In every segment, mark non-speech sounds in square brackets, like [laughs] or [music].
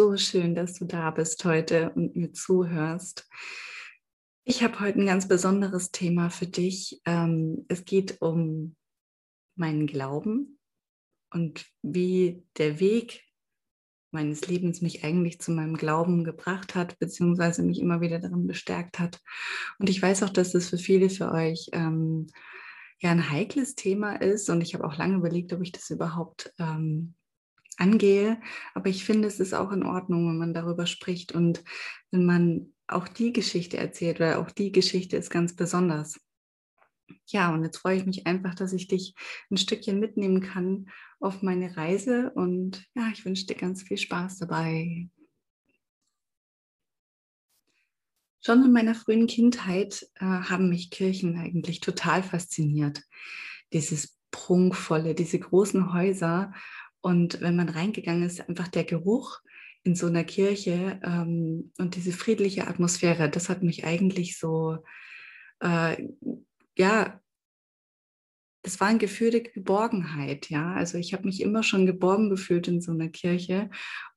so schön, dass du da bist heute und mir zuhörst. Ich habe heute ein ganz besonderes Thema für dich. Ähm, es geht um meinen Glauben und wie der Weg meines Lebens mich eigentlich zu meinem Glauben gebracht hat, beziehungsweise mich immer wieder darin bestärkt hat. Und ich weiß auch, dass das für viele für euch ähm, ja ein heikles Thema ist. Und ich habe auch lange überlegt, ob ich das überhaupt ähm, angehe. Aber ich finde, es ist auch in Ordnung, wenn man darüber spricht und wenn man auch die Geschichte erzählt, weil auch die Geschichte ist ganz besonders. Ja, und jetzt freue ich mich einfach, dass ich dich ein Stückchen mitnehmen kann auf meine Reise und ja, ich wünsche dir ganz viel Spaß dabei. Schon in meiner frühen Kindheit äh, haben mich Kirchen eigentlich total fasziniert. Dieses prunkvolle, diese großen Häuser und wenn man reingegangen ist, einfach der Geruch in so einer Kirche ähm, und diese friedliche Atmosphäre, das hat mich eigentlich so äh, ja, das war ein Gefühl der Geborgenheit, ja. Also ich habe mich immer schon geborgen gefühlt in so einer Kirche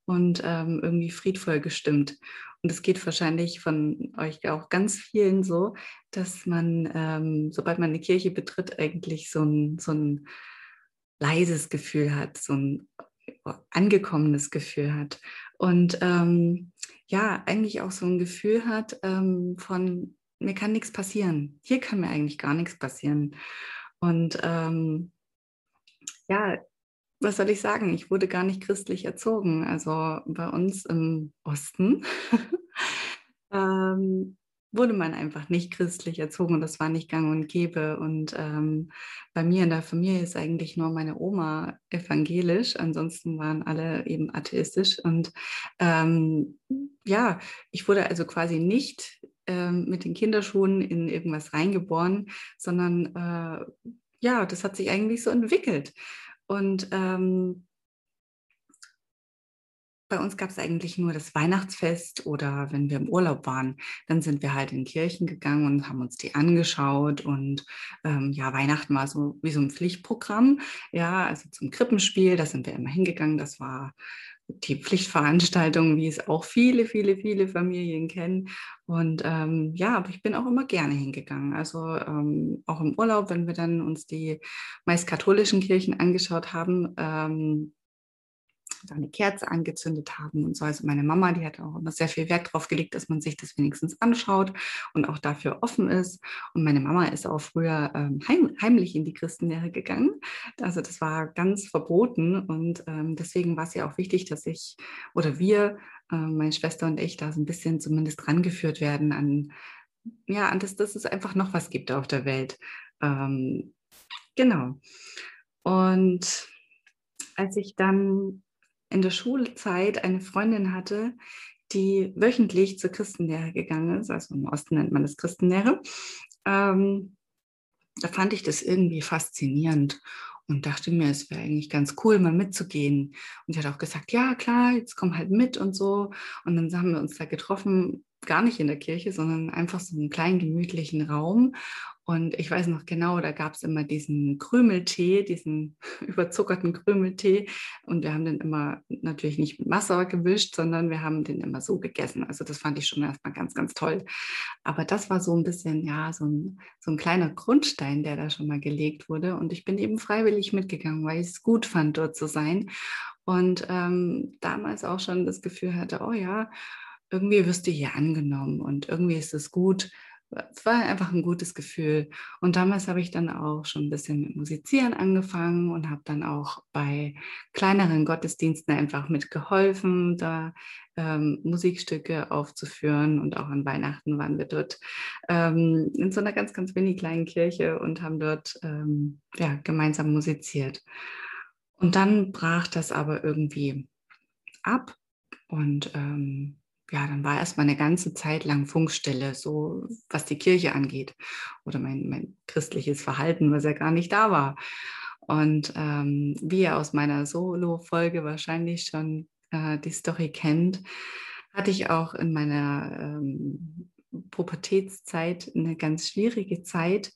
und ähm, irgendwie friedvoll gestimmt. Und es geht wahrscheinlich von euch auch ganz vielen so, dass man, ähm, sobald man eine Kirche betritt, eigentlich so ein, so ein leises Gefühl hat, so ein angekommenes Gefühl hat. Und ähm, ja, eigentlich auch so ein Gefühl hat ähm, von mir kann nichts passieren. Hier kann mir eigentlich gar nichts passieren. Und ähm, ja, was soll ich sagen? Ich wurde gar nicht christlich erzogen. Also bei uns im Osten [laughs] ähm, wurde man einfach nicht christlich erzogen und das war nicht gang und gäbe. Und ähm, bei mir in der Familie ist eigentlich nur meine Oma evangelisch, ansonsten waren alle eben atheistisch. Und ähm, ja, ich wurde also quasi nicht ähm, mit den Kinderschuhen in irgendwas reingeboren, sondern äh, ja, das hat sich eigentlich so entwickelt. Und ähm, bei uns gab es eigentlich nur das Weihnachtsfest oder wenn wir im Urlaub waren, dann sind wir halt in Kirchen gegangen und haben uns die angeschaut. Und ähm, ja, Weihnachten war so wie so ein Pflichtprogramm. Ja, also zum Krippenspiel, da sind wir immer hingegangen. Das war die Pflichtveranstaltung, wie es auch viele, viele, viele Familien kennen. Und ähm, ja, aber ich bin auch immer gerne hingegangen. Also ähm, auch im Urlaub, wenn wir dann uns die meist katholischen Kirchen angeschaut haben, ähm, da eine Kerze angezündet haben und so. Also meine Mama, die hat auch immer sehr viel Wert darauf gelegt, dass man sich das wenigstens anschaut und auch dafür offen ist. Und meine Mama ist auch früher ähm, heim, heimlich in die Christenlehre gegangen. Also das war ganz verboten und ähm, deswegen war es ja auch wichtig, dass ich oder wir, äh, meine Schwester und ich, da so ein bisschen zumindest rangeführt werden an, ja, an das, dass es einfach noch was gibt auf der Welt. Ähm, genau. Und als ich dann in der Schulzeit eine Freundin hatte, die wöchentlich zur Christenlehre gegangen ist. Also im Osten nennt man das Christenlehre. Ähm, da fand ich das irgendwie faszinierend und dachte mir, es wäre eigentlich ganz cool, mal mitzugehen. Und sie hat auch gesagt, ja klar, jetzt komm halt mit und so. Und dann haben wir uns da getroffen, gar nicht in der Kirche, sondern einfach so einen kleinen gemütlichen Raum. Und ich weiß noch genau, da gab es immer diesen Krümeltee, diesen [laughs] überzuckerten Krümeltee. Und wir haben den immer natürlich nicht mit Wasser gewischt, sondern wir haben den immer so gegessen. Also das fand ich schon erstmal ganz, ganz toll. Aber das war so ein bisschen, ja, so ein, so ein kleiner Grundstein, der da schon mal gelegt wurde. Und ich bin eben freiwillig mitgegangen, weil ich es gut fand, dort zu sein. Und ähm, damals auch schon das Gefühl hatte, oh ja, irgendwie wirst du hier angenommen und irgendwie ist es gut, es war einfach ein gutes Gefühl. Und damals habe ich dann auch schon ein bisschen mit Musizieren angefangen und habe dann auch bei kleineren Gottesdiensten einfach mitgeholfen, da ähm, Musikstücke aufzuführen. Und auch an Weihnachten waren wir dort ähm, in so einer ganz, ganz wenig kleinen Kirche und haben dort ähm, ja, gemeinsam musiziert. Und dann brach das aber irgendwie ab und ähm, ja, dann war erstmal eine ganze Zeit lang Funkstille, so was die Kirche angeht oder mein, mein christliches Verhalten, was ja gar nicht da war. Und ähm, wie ihr aus meiner Solo-Folge wahrscheinlich schon äh, die Story kennt, hatte ich auch in meiner ähm, Pubertätszeit eine ganz schwierige Zeit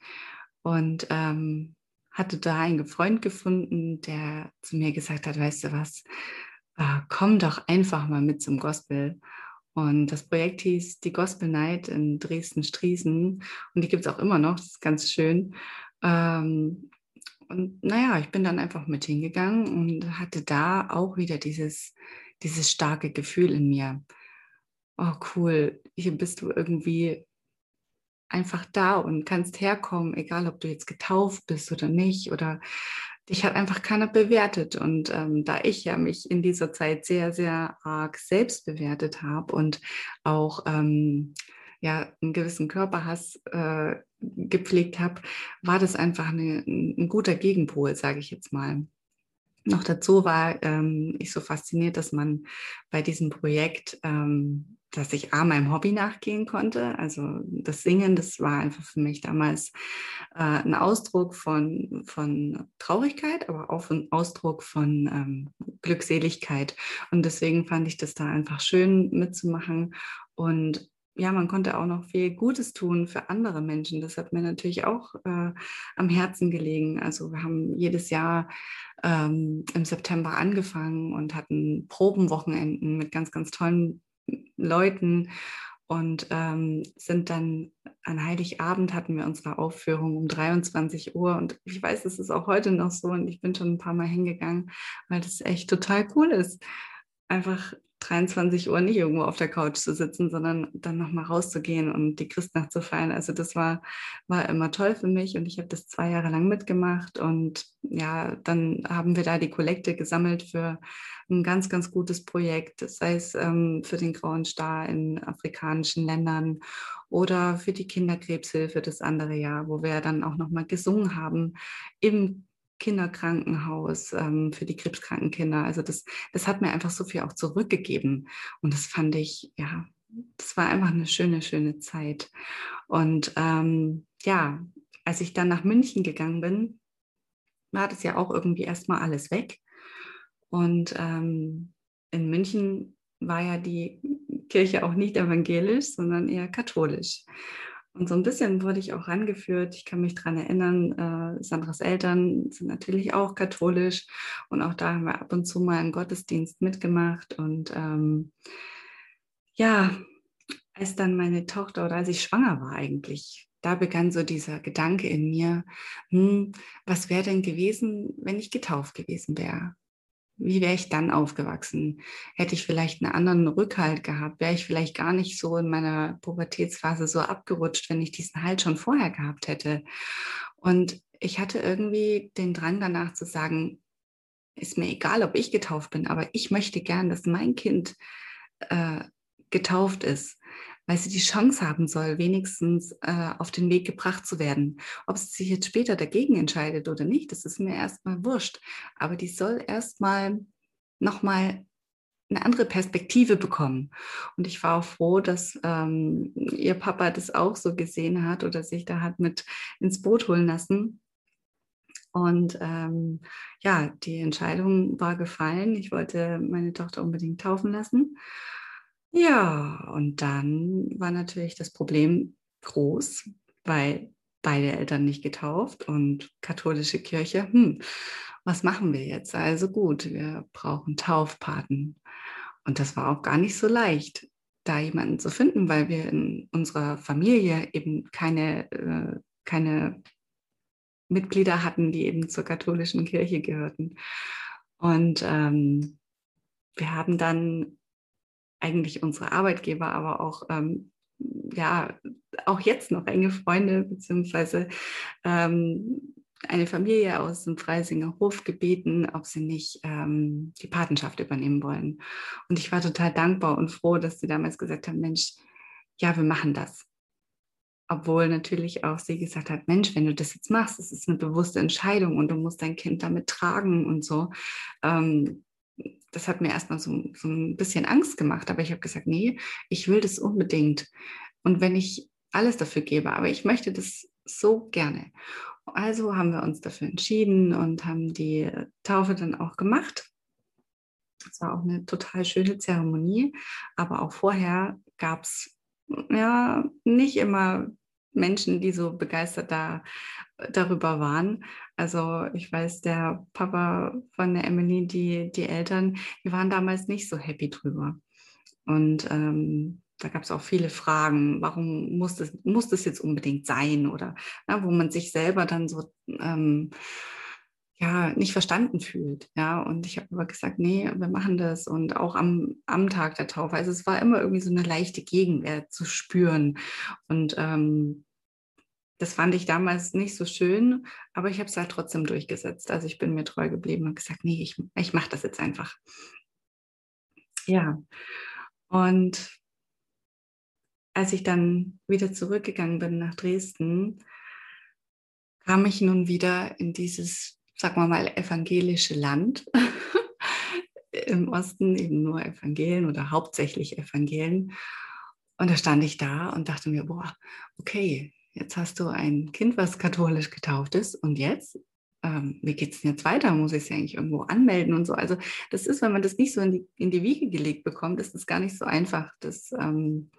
und ähm, hatte da einen Freund gefunden, der zu mir gesagt hat, weißt du was, ah, komm doch einfach mal mit zum Gospel. Und das Projekt hieß die Gospel Night in Dresden-Striesen. Und die gibt es auch immer noch, das ist ganz schön. Ähm, und naja, ich bin dann einfach mit hingegangen und hatte da auch wieder dieses, dieses starke Gefühl in mir. Oh cool, hier bist du irgendwie einfach da und kannst herkommen, egal ob du jetzt getauft bist oder nicht oder dich hat einfach keiner bewertet. Und ähm, da ich ja mich in dieser Zeit sehr, sehr arg selbst bewertet habe und auch ähm, ja, einen gewissen Körperhass äh, gepflegt habe, war das einfach eine, ein guter Gegenpol, sage ich jetzt mal. Noch dazu war ähm, ich so fasziniert, dass man bei diesem Projekt ähm, dass ich A, meinem Hobby nachgehen konnte. Also das Singen, das war einfach für mich damals äh, ein Ausdruck von, von Traurigkeit, aber auch ein Ausdruck von ähm, Glückseligkeit. Und deswegen fand ich das da einfach schön mitzumachen. Und ja, man konnte auch noch viel Gutes tun für andere Menschen. Das hat mir natürlich auch äh, am Herzen gelegen. Also wir haben jedes Jahr ähm, im September angefangen und hatten Probenwochenenden mit ganz, ganz tollen Leuten und ähm, sind dann an Heiligabend hatten wir unsere Aufführung um 23 Uhr und ich weiß, es ist auch heute noch so und ich bin schon ein paar Mal hingegangen, weil das echt total cool ist. Einfach 23 Uhr nicht irgendwo auf der Couch zu sitzen, sondern dann nochmal rauszugehen und die Christnacht zu feiern. Also das war, war immer toll für mich und ich habe das zwei Jahre lang mitgemacht und ja, dann haben wir da die Kollekte gesammelt für ein ganz, ganz gutes Projekt, sei es ähm, für den Grauen Star in afrikanischen Ländern oder für die Kinderkrebshilfe das andere Jahr, wo wir dann auch nochmal gesungen haben im Kinderkrankenhaus ähm, für die krebskranken Kinder. Also das, das hat mir einfach so viel auch zurückgegeben. Und das fand ich, ja, das war einfach eine schöne, schöne Zeit. Und ähm, ja, als ich dann nach München gegangen bin, war das ja auch irgendwie erstmal alles weg. Und ähm, in München war ja die Kirche auch nicht evangelisch, sondern eher katholisch. Und so ein bisschen wurde ich auch rangeführt. Ich kann mich daran erinnern, äh, Sandras Eltern sind natürlich auch katholisch und auch da haben wir ab und zu mal einen Gottesdienst mitgemacht. Und ähm, ja, als dann meine Tochter oder als ich schwanger war eigentlich, da begann so dieser Gedanke in mir, hm, was wäre denn gewesen, wenn ich getauft gewesen wäre? Wie wäre ich dann aufgewachsen? Hätte ich vielleicht einen anderen Rückhalt gehabt? Wäre ich vielleicht gar nicht so in meiner Pubertätsphase so abgerutscht, wenn ich diesen Halt schon vorher gehabt hätte? Und ich hatte irgendwie den Drang danach zu sagen, ist mir egal, ob ich getauft bin, aber ich möchte gern, dass mein Kind äh, getauft ist weil sie die Chance haben soll, wenigstens äh, auf den Weg gebracht zu werden. Ob sie sich jetzt später dagegen entscheidet oder nicht, das ist mir erstmal wurscht. Aber die soll erstmal nochmal eine andere Perspektive bekommen. Und ich war auch froh, dass ähm, ihr Papa das auch so gesehen hat oder sich da hat mit ins Boot holen lassen. Und ähm, ja, die Entscheidung war gefallen. Ich wollte meine Tochter unbedingt taufen lassen. Ja, und dann war natürlich das Problem groß, weil beide Eltern nicht getauft und katholische Kirche, hm, was machen wir jetzt? Also gut, wir brauchen Taufpaten. Und das war auch gar nicht so leicht, da jemanden zu finden, weil wir in unserer Familie eben keine, äh, keine Mitglieder hatten, die eben zur katholischen Kirche gehörten. Und ähm, wir haben dann eigentlich unsere Arbeitgeber, aber auch ähm, ja auch jetzt noch enge Freunde beziehungsweise ähm, eine Familie aus dem Freisinger Hof gebeten, ob sie nicht ähm, die Patenschaft übernehmen wollen. Und ich war total dankbar und froh, dass sie damals gesagt haben, Mensch, ja, wir machen das. Obwohl natürlich auch sie gesagt hat, Mensch, wenn du das jetzt machst, das ist eine bewusste Entscheidung und du musst dein Kind damit tragen und so. Ähm, das hat mir erstmal so, so ein bisschen Angst gemacht, aber ich habe gesagt, nee, ich will das unbedingt. Und wenn ich alles dafür gebe, aber ich möchte das so gerne. Also haben wir uns dafür entschieden und haben die Taufe dann auch gemacht. Es war auch eine total schöne Zeremonie, aber auch vorher gab es ja nicht immer Menschen, die so begeistert da darüber waren. Also ich weiß, der Papa von der Emily, die, die Eltern, die waren damals nicht so happy drüber. Und ähm, da gab es auch viele Fragen, warum muss das, muss das jetzt unbedingt sein oder na, wo man sich selber dann so ähm, ja nicht verstanden fühlt. Ja, und ich habe aber gesagt, nee, wir machen das und auch am, am Tag der Taufe. Also es war immer irgendwie so eine leichte Gegenwehr zu spüren. Und ähm, das fand ich damals nicht so schön, aber ich habe es halt trotzdem durchgesetzt. Also ich bin mir treu geblieben und gesagt, nee, ich, ich mache das jetzt einfach. Ja, und als ich dann wieder zurückgegangen bin nach Dresden, kam ich nun wieder in dieses, sagen wir mal, evangelische Land. [laughs] Im Osten eben nur Evangelien oder hauptsächlich Evangelien. Und da stand ich da und dachte mir, boah, okay, jetzt hast du ein Kind, was katholisch getauft ist. Und jetzt? Ähm, wie geht es denn jetzt weiter? Muss ich es ja eigentlich irgendwo anmelden und so? Also das ist, wenn man das nicht so in die, in die Wiege gelegt bekommt, ist es gar nicht so einfach, das ähm,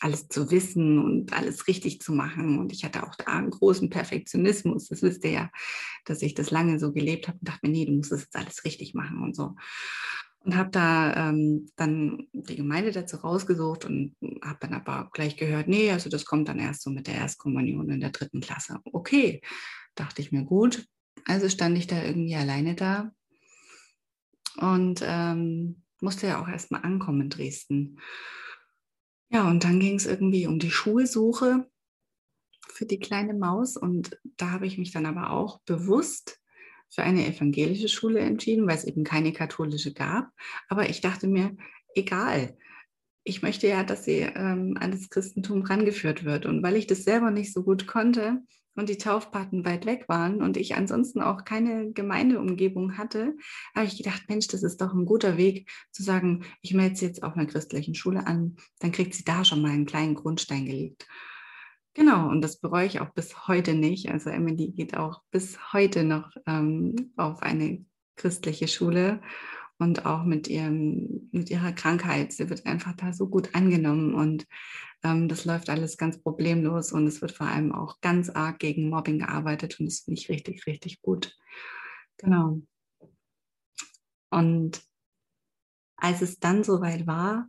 alles zu wissen und alles richtig zu machen. Und ich hatte auch da einen großen Perfektionismus. Das wisst ihr ja, dass ich das lange so gelebt habe und dachte mir, nee, du musst das jetzt alles richtig machen und so. Und habe da ähm, dann die Gemeinde dazu rausgesucht und habe dann aber gleich gehört, nee, also das kommt dann erst so mit der Erstkommunion in der dritten Klasse. Okay, dachte ich mir gut. Also stand ich da irgendwie alleine da und ähm, musste ja auch erstmal ankommen in Dresden. Ja, und dann ging es irgendwie um die Schulsuche für die kleine Maus. Und da habe ich mich dann aber auch bewusst für eine evangelische Schule entschieden, weil es eben keine katholische gab. Aber ich dachte mir, egal. Ich möchte ja, dass sie ähm, an das Christentum rangeführt wird. Und weil ich das selber nicht so gut konnte, und die Taufpaten weit weg waren und ich ansonsten auch keine Gemeindeumgebung hatte, habe ich gedacht, Mensch, das ist doch ein guter Weg zu sagen, ich melde sie jetzt auf einer christlichen Schule an, dann kriegt sie da schon mal einen kleinen Grundstein gelegt. Genau, und das bereue ich auch bis heute nicht. Also Emily geht auch bis heute noch ähm, auf eine christliche Schule und auch mit, ihrem, mit ihrer Krankheit. Sie wird einfach da so gut angenommen und ähm, das läuft alles ganz problemlos und es wird vor allem auch ganz arg gegen Mobbing gearbeitet und das finde ich richtig, richtig gut. Genau. Und als es dann soweit war,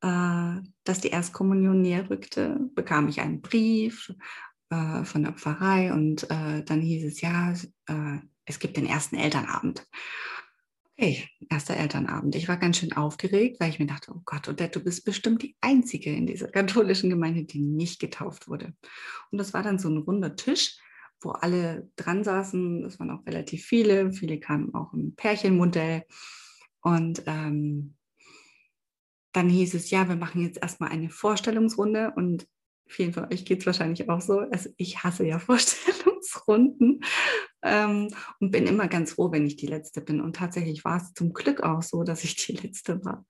dass die Erstkommunion näher rückte, bekam ich einen Brief äh, von der Pfarrei und äh, dann hieß es, ja, äh, es gibt den ersten Elternabend. Hey, erster Elternabend. Ich war ganz schön aufgeregt, weil ich mir dachte, oh Gott, Odette, du bist bestimmt die Einzige in dieser [laughs] katholischen Gemeinde, die nicht getauft wurde. Und das war dann so ein runder Tisch, wo alle dran saßen. Das waren auch relativ viele. Viele kamen auch im Pärchenmodell. Und ähm, dann hieß es, ja, wir machen jetzt erstmal eine Vorstellungsrunde und vielen von euch geht es wahrscheinlich auch so. Also ich hasse ja [laughs] Vorstellungsrunden ähm, und bin immer ganz froh, wenn ich die Letzte bin. Und tatsächlich war es zum Glück auch so, dass ich die [laughs] Letzte war.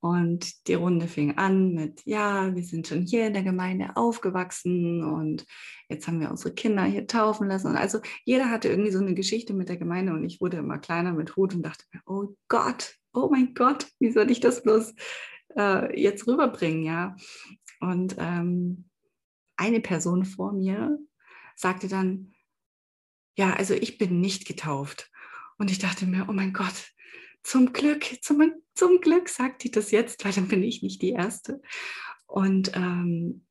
Und die Runde fing an mit, ja, wir sind schon hier in der Gemeinde aufgewachsen und jetzt haben wir unsere Kinder hier taufen lassen. Und also jeder hatte irgendwie so eine Geschichte mit der Gemeinde und ich wurde immer kleiner mit Hut und dachte mir, oh Gott, oh mein Gott, wie soll ich das bloß äh, jetzt rüberbringen, ja? Und ähm, eine Person vor mir sagte dann, ja, also ich bin nicht getauft. Und ich dachte mir, oh mein Gott, zum Glück, zum, zum Glück sagt die das jetzt, weil dann bin ich nicht die Erste. Und ähm,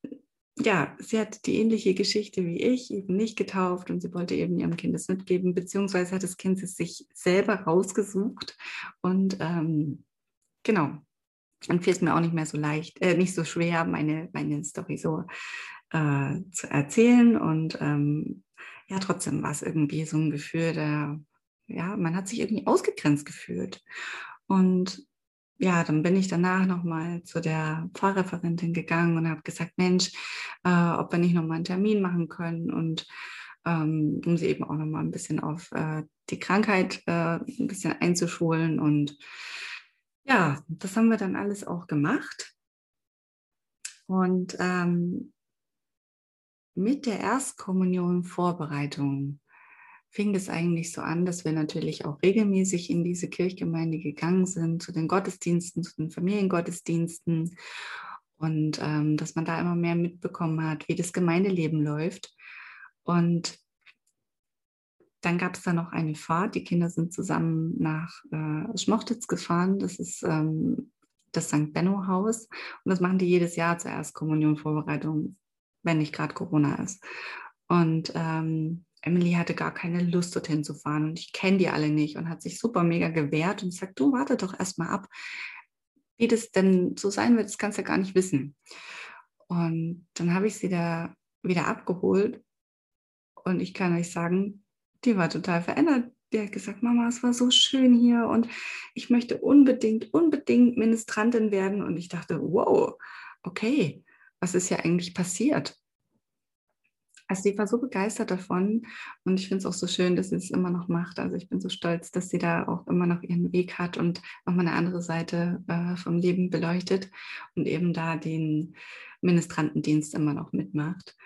ja, sie hat die ähnliche Geschichte wie ich, eben nicht getauft und sie wollte eben ihrem Kind es mitgeben, beziehungsweise hat das Kind es sich selber rausgesucht. Und ähm, genau, dann fiel es mir auch nicht mehr so leicht, äh, nicht so schwer, meine, meine Story so äh, zu erzählen. Und ähm, ja, trotzdem war es irgendwie so ein Gefühl, der, ja, man hat sich irgendwie ausgegrenzt gefühlt. Und ja, dann bin ich danach nochmal zu der Pfarrreferentin gegangen und habe gesagt, Mensch, äh, ob wir nicht nochmal einen Termin machen können und ähm, um sie eben auch nochmal ein bisschen auf äh, die Krankheit äh, ein bisschen einzuschulen und ja, das haben wir dann alles auch gemacht. Und ähm, mit der Erstkommunion Vorbereitung fing es eigentlich so an, dass wir natürlich auch regelmäßig in diese Kirchgemeinde gegangen sind, zu den Gottesdiensten, zu den Familiengottesdiensten und ähm, dass man da immer mehr mitbekommen hat, wie das Gemeindeleben läuft. Und dann gab es da noch eine Fahrt. Die Kinder sind zusammen nach äh, Schmochtitz gefahren. Das ist ähm, das St. Benno Haus. Und das machen die jedes Jahr zur Erstkommunionvorbereitung, wenn nicht gerade Corona ist. Und ähm, Emily hatte gar keine Lust, dorthin zu fahren. Und ich kenne die alle nicht und hat sich super mega gewehrt und sagt, du warte doch erstmal ab. Wie das denn so sein wird, das kannst du ja gar nicht wissen. Und dann habe ich sie da wieder abgeholt. Und ich kann euch sagen, die war total verändert. Die hat gesagt, Mama, es war so schön hier und ich möchte unbedingt, unbedingt Ministrantin werden. Und ich dachte, wow, okay, was ist ja eigentlich passiert? Also sie war so begeistert davon und ich finde es auch so schön, dass sie es immer noch macht. Also ich bin so stolz, dass sie da auch immer noch ihren Weg hat und nochmal eine andere Seite äh, vom Leben beleuchtet und eben da den Ministrantendienst immer noch mitmacht.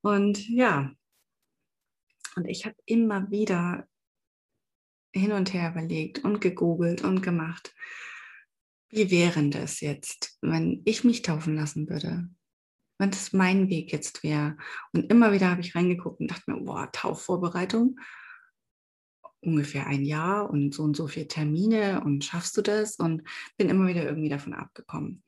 Und ja, und ich habe immer wieder hin und her überlegt und gegoogelt und gemacht, wie wäre das jetzt, wenn ich mich taufen lassen würde? Wenn das mein Weg jetzt wäre. Und immer wieder habe ich reingeguckt und dachte mir, boah, Taufvorbereitung, ungefähr ein Jahr und so und so viele Termine und schaffst du das? Und bin immer wieder irgendwie davon abgekommen.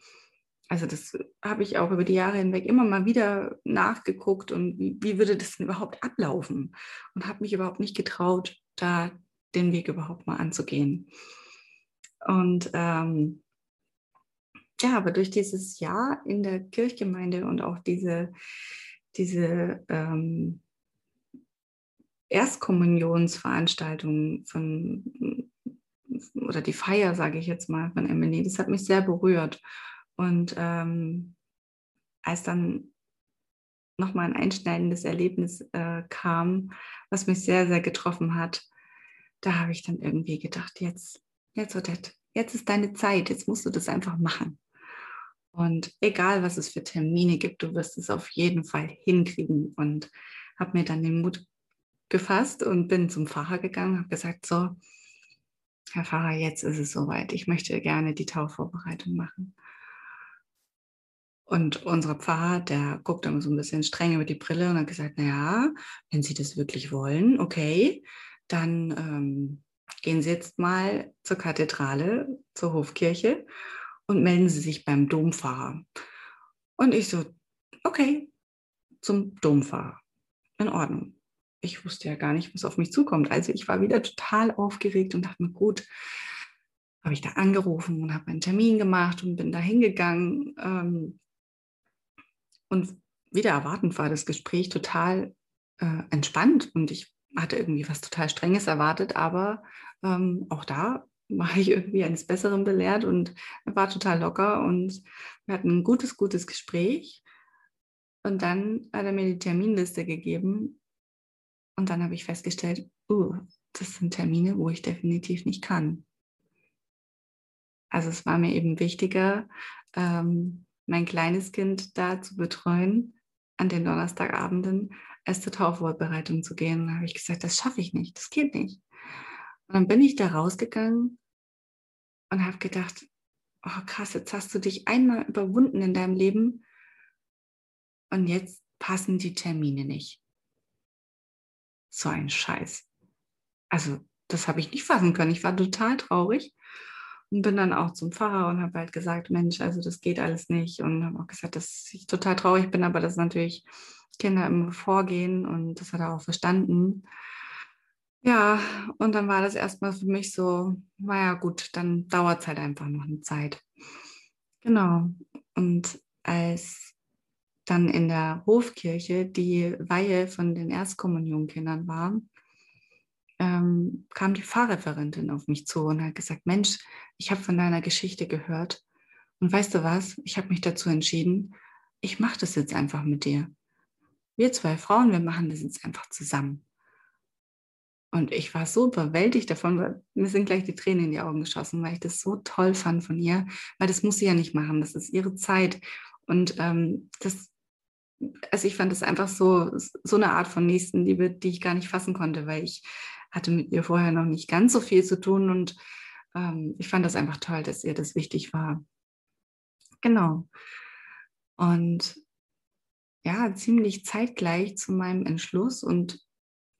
Also das habe ich auch über die Jahre hinweg immer mal wieder nachgeguckt und wie, wie würde das denn überhaupt ablaufen? Und habe mich überhaupt nicht getraut, da den Weg überhaupt mal anzugehen. Und ähm, ja, aber durch dieses Jahr in der Kirchgemeinde und auch diese, diese ähm, Erstkommunionsveranstaltung von oder die Feier, sage ich jetzt mal, von Emily, das hat mich sehr berührt. Und ähm, als dann nochmal ein einschneidendes Erlebnis äh, kam, was mich sehr, sehr getroffen hat, da habe ich dann irgendwie gedacht, jetzt, jetzt, Odette, jetzt ist deine Zeit, jetzt musst du das einfach machen. Und egal, was es für Termine gibt, du wirst es auf jeden Fall hinkriegen. Und habe mir dann den Mut gefasst und bin zum Pfarrer gegangen, habe gesagt, so, Herr Pfarrer, jetzt ist es soweit. Ich möchte gerne die Taufvorbereitung machen. Und unser Pfarrer, der guckt dann so ein bisschen streng über die Brille und hat gesagt, naja, wenn Sie das wirklich wollen, okay, dann ähm, gehen Sie jetzt mal zur Kathedrale, zur Hofkirche und melden Sie sich beim Domfahrer. Und ich so, okay, zum Domfahrer. In Ordnung. Ich wusste ja gar nicht, was auf mich zukommt. Also ich war wieder total aufgeregt und dachte mir, gut, habe ich da angerufen und habe einen Termin gemacht und bin da hingegangen. Ähm, und wieder erwartend war das Gespräch total äh, entspannt und ich hatte irgendwie was total Strenges erwartet, aber ähm, auch da war ich irgendwie eines Besseren belehrt und war total locker und wir hatten ein gutes, gutes Gespräch. Und dann hat er mir die Terminliste gegeben und dann habe ich festgestellt, uh, das sind Termine, wo ich definitiv nicht kann. Also es war mir eben wichtiger, ähm, mein kleines Kind da zu betreuen an den Donnerstagabenden, als zur Taufvorbereitung zu gehen. Und da habe ich gesagt, das schaffe ich nicht, das geht nicht. Und dann bin ich da rausgegangen und habe gedacht, oh krass, jetzt hast du dich einmal überwunden in deinem Leben und jetzt passen die Termine nicht. So ein Scheiß. Also das habe ich nicht fassen können. Ich war total traurig und bin dann auch zum Pfarrer und habe halt gesagt, Mensch, also das geht alles nicht und habe auch gesagt, dass ich total traurig bin, aber dass natürlich Kinder immer vorgehen und das hat er auch verstanden. Ja, und dann war das erstmal für mich so, naja gut, dann dauert es halt einfach noch eine Zeit. Genau. Und als dann in der Hofkirche die Weihe von den Erstkommunionkindern war, ähm, kam die Pfarrreferentin auf mich zu und hat gesagt, Mensch, ich habe von deiner Geschichte gehört und weißt du was, ich habe mich dazu entschieden, ich mache das jetzt einfach mit dir. Wir zwei Frauen, wir machen das jetzt einfach zusammen. Und ich war so überwältigt davon, weil mir sind gleich die Tränen in die Augen geschossen, weil ich das so toll fand von ihr, weil das muss sie ja nicht machen, das ist ihre Zeit. Und ähm, das, also ich fand das einfach so, so eine Art von Nächstenliebe, die ich gar nicht fassen konnte, weil ich hatte mit ihr vorher noch nicht ganz so viel zu tun und ähm, ich fand das einfach toll, dass ihr das wichtig war. Genau. Und ja ziemlich zeitgleich zu meinem Entschluss und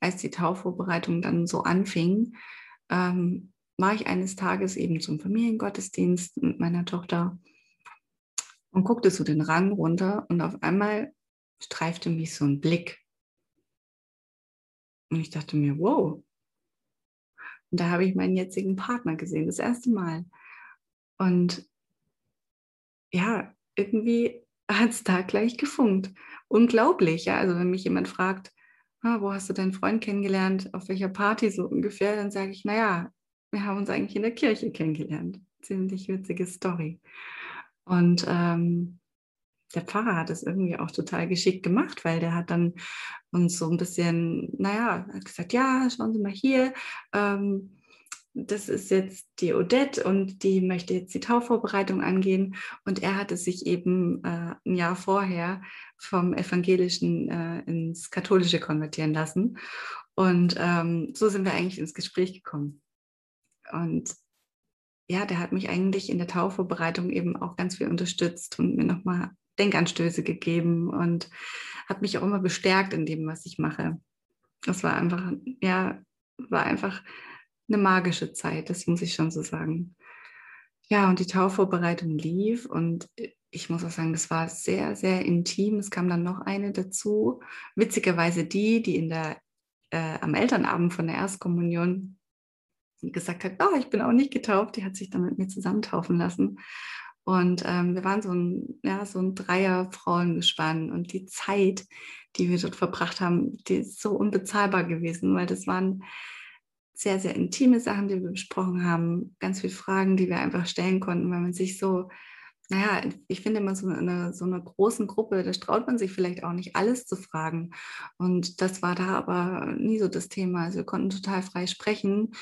als die Taufvorbereitung dann so anfing, ähm, war ich eines Tages eben zum Familiengottesdienst mit meiner Tochter und guckte so den Rang runter und auf einmal streifte mich so ein Blick. Und ich dachte mir, wow. Und da habe ich meinen jetzigen Partner gesehen, das erste Mal. Und ja, irgendwie hat es da gleich gefunkt. Unglaublich, ja. Also wenn mich jemand fragt, ah, wo hast du deinen Freund kennengelernt, auf welcher Party so ungefähr, dann sage ich, naja, wir haben uns eigentlich in der Kirche kennengelernt. Ziemlich witzige Story. Und ähm, der Pfarrer hat es irgendwie auch total geschickt gemacht, weil der hat dann uns so ein bisschen, naja, hat gesagt, ja, schauen Sie mal hier, ähm, das ist jetzt die Odette und die möchte jetzt die Taufvorbereitung angehen. Und er hatte sich eben äh, ein Jahr vorher vom Evangelischen äh, ins Katholische konvertieren lassen. Und ähm, so sind wir eigentlich ins Gespräch gekommen. Und ja, der hat mich eigentlich in der Taufvorbereitung eben auch ganz viel unterstützt und mir nochmal Denkanstöße gegeben und hat mich auch immer bestärkt in dem, was ich mache. Das war einfach, ja, war einfach eine magische Zeit, das muss ich schon so sagen. Ja, und die Taufvorbereitung lief und ich muss auch sagen, das war sehr, sehr intim. Es kam dann noch eine dazu. Witzigerweise die, die in der, äh, am Elternabend von der Erstkommunion gesagt hat, oh, ich bin auch nicht getauft, die hat sich dann mit mir zusammentaufen lassen. Und ähm, wir waren so ein, ja, so ein Dreier-Frauengespann. Und die Zeit, die wir dort verbracht haben, die ist so unbezahlbar gewesen, weil das waren sehr, sehr intime Sachen, die wir besprochen haben, ganz viele Fragen, die wir einfach stellen konnten, weil man sich so naja, ich finde immer so eine, so einer großen Gruppe, da traut man sich vielleicht auch nicht alles zu fragen. Und das war da aber nie so das Thema. Also wir konnten total frei sprechen.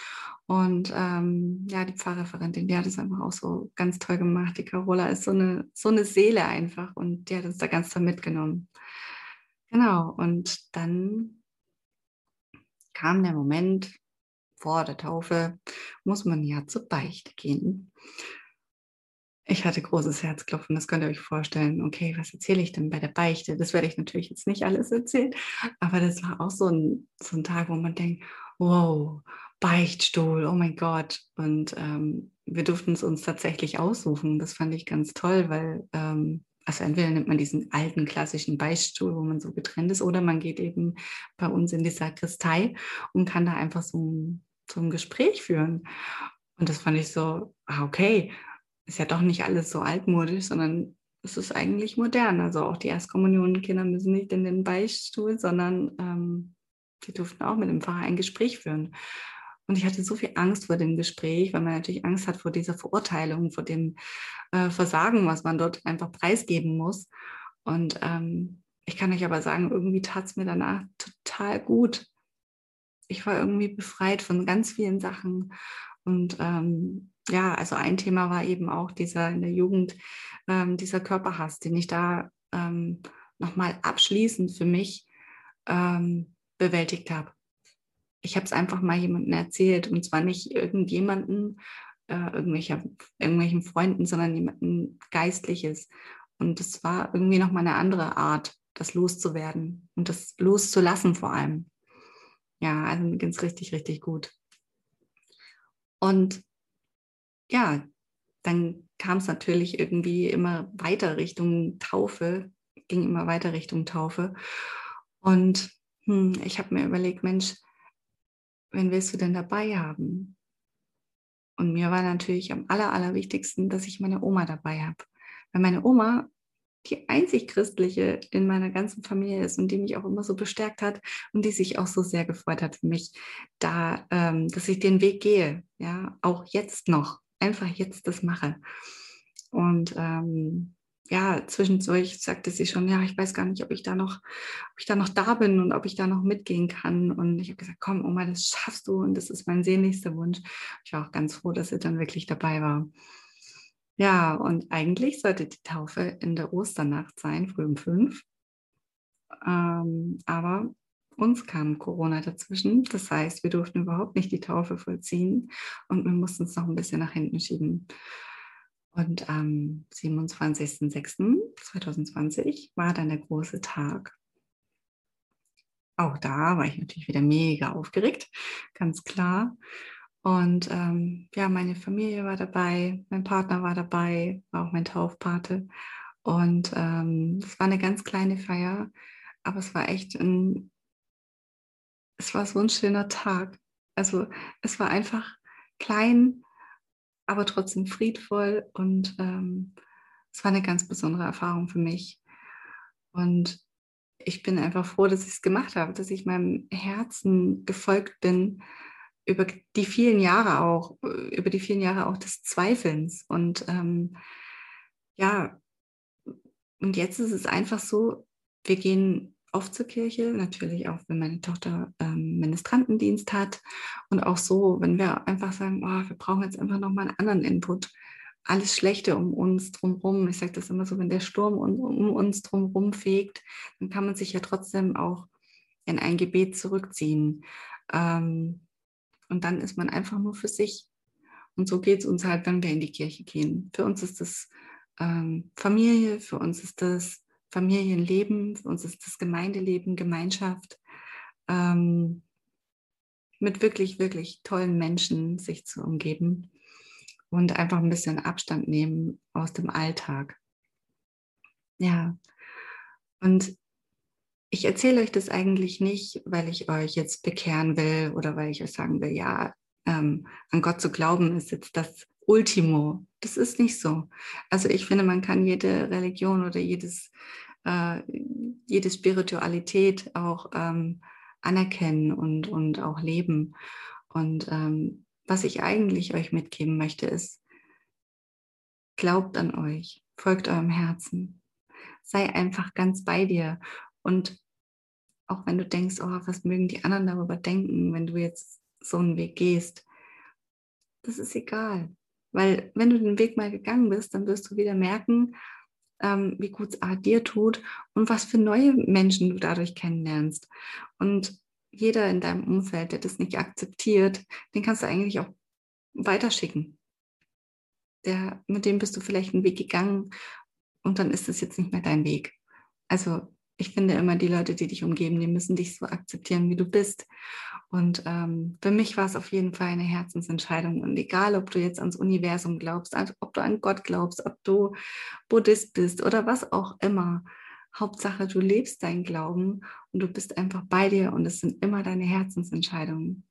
Und ähm, ja, die Pfarrreferentin, die hat es einfach auch so ganz toll gemacht. Die Carola ist so eine, so eine Seele einfach und die hat uns da ganz toll mitgenommen. Genau, und dann kam der Moment vor der Taufe, muss man ja zur Beichte gehen. Ich hatte großes Herzklopfen, das könnt ihr euch vorstellen. Okay, was erzähle ich denn bei der Beichte? Das werde ich natürlich jetzt nicht alles erzählen, aber das war auch so ein, so ein Tag, wo man denkt, wow, Beichtstuhl, oh mein Gott. Und ähm, wir durften es uns tatsächlich aussuchen. Das fand ich ganz toll, weil, ähm, also entweder nimmt man diesen alten klassischen Beichtstuhl, wo man so getrennt ist, oder man geht eben bei uns in die Sakristei und kann da einfach so ein, ein Gespräch führen. Und das fand ich so, ah, okay ist ja doch nicht alles so altmodisch, sondern es ist eigentlich modern. Also auch die Erstkommunionkinder müssen nicht in den Beichtstuhl, sondern ähm, die durften auch mit dem Pfarrer ein Gespräch führen. Und ich hatte so viel Angst vor dem Gespräch, weil man natürlich Angst hat vor dieser Verurteilung, vor dem äh, Versagen, was man dort einfach preisgeben muss. Und ähm, ich kann euch aber sagen, irgendwie tat es mir danach total gut. Ich war irgendwie befreit von ganz vielen Sachen. Und ähm, ja, also ein Thema war eben auch dieser in der Jugend, ähm, dieser Körperhass, den ich da ähm, nochmal abschließend für mich ähm, bewältigt habe. Ich habe es einfach mal jemandem erzählt und zwar nicht irgendjemanden, äh, irgendwelcher, irgendwelchen Freunden, sondern jemanden Geistliches. Und es war irgendwie nochmal eine andere Art, das loszuwerden und das loszulassen vor allem. Ja, also mir ging es richtig, richtig gut. Und ja, dann kam es natürlich irgendwie immer weiter Richtung Taufe, ging immer weiter Richtung Taufe. Und hm, ich habe mir überlegt, Mensch, wen willst du denn dabei haben? Und mir war natürlich am aller, allerwichtigsten, dass ich meine Oma dabei habe. Weil meine Oma die einzig christliche in meiner ganzen Familie ist und die mich auch immer so bestärkt hat und die sich auch so sehr gefreut hat für mich, da, ähm, dass ich den Weg gehe, ja, auch jetzt noch einfach jetzt das mache. Und ähm, ja, zwischendurch sagte sie schon, ja, ich weiß gar nicht, ob ich da noch, ob ich da noch da bin und ob ich da noch mitgehen kann. Und ich habe gesagt, komm, Oma, das schaffst du und das ist mein sehnlichster Wunsch. Ich war auch ganz froh, dass sie dann wirklich dabei war. Ja, und eigentlich sollte die Taufe in der Osternacht sein, früh um fünf. Ähm, aber uns kam Corona dazwischen. Das heißt, wir durften überhaupt nicht die Taufe vollziehen und wir mussten es noch ein bisschen nach hinten schieben. Und am 27.06.2020 war dann der große Tag. Auch da war ich natürlich wieder mega aufgeregt, ganz klar. Und ähm, ja, meine Familie war dabei, mein Partner war dabei, war auch mein Taufpate. Und ähm, es war eine ganz kleine Feier, aber es war echt ein, es war so ein schöner Tag. Also es war einfach klein, aber trotzdem friedvoll und ähm, es war eine ganz besondere Erfahrung für mich. Und ich bin einfach froh, dass ich es gemacht habe, dass ich meinem Herzen gefolgt bin über die vielen Jahre auch, über die vielen Jahre auch des Zweifelns. Und ähm, ja, und jetzt ist es einfach so, wir gehen oft zur Kirche, natürlich auch, wenn meine Tochter ähm, Ministrantendienst hat und auch so, wenn wir einfach sagen, oh, wir brauchen jetzt einfach nochmal einen anderen Input. Alles Schlechte um uns drumherum, ich sage das immer so, wenn der Sturm um, um uns drumherum fegt, dann kann man sich ja trotzdem auch in ein Gebet zurückziehen. Ähm, und dann ist man einfach nur für sich. Und so geht es uns halt, wenn wir in die Kirche gehen. Für uns ist das ähm, Familie, für uns ist das Familienleben, für uns ist das Gemeindeleben, Gemeinschaft, ähm, mit wirklich, wirklich tollen Menschen sich zu umgeben und einfach ein bisschen Abstand nehmen aus dem Alltag. Ja, und ich erzähle euch das eigentlich nicht, weil ich euch jetzt bekehren will oder weil ich euch sagen will, ja, ähm, an Gott zu glauben ist jetzt das Ultimo. Das ist nicht so. Also ich finde, man kann jede Religion oder jedes, äh, jede Spiritualität auch ähm, anerkennen und, und auch leben. Und ähm, was ich eigentlich euch mitgeben möchte, ist, glaubt an euch, folgt eurem Herzen, sei einfach ganz bei dir. Und auch wenn du denkst, oh, was mögen die anderen darüber denken, wenn du jetzt so einen Weg gehst, das ist egal. Weil wenn du den Weg mal gegangen bist, dann wirst du wieder merken, ähm, wie gut es dir tut und was für neue Menschen du dadurch kennenlernst. Und jeder in deinem Umfeld, der das nicht akzeptiert, den kannst du eigentlich auch weiterschicken. Der, mit dem bist du vielleicht einen Weg gegangen und dann ist es jetzt nicht mehr dein Weg. Also ich finde immer, die Leute, die dich umgeben, die müssen dich so akzeptieren, wie du bist. Und ähm, für mich war es auf jeden Fall eine Herzensentscheidung. Und egal, ob du jetzt ans Universum glaubst, ob du an Gott glaubst, ob du Buddhist bist oder was auch immer, Hauptsache, du lebst deinen Glauben und du bist einfach bei dir und es sind immer deine Herzensentscheidungen.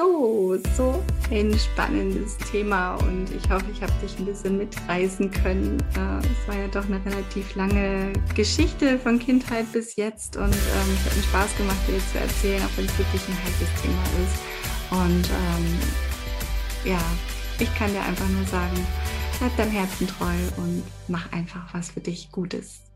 So, so ein spannendes Thema und ich hoffe, ich habe dich ein bisschen mitreißen können. Äh, es war ja doch eine relativ lange Geschichte von Kindheit bis jetzt und ähm, es hat mir Spaß gemacht, dir zu erzählen, auch wenn es wirklich ein heißes Thema ist. Und ähm, ja, ich kann dir einfach nur sagen, bleib deinem Herzen treu und mach einfach was für dich Gutes.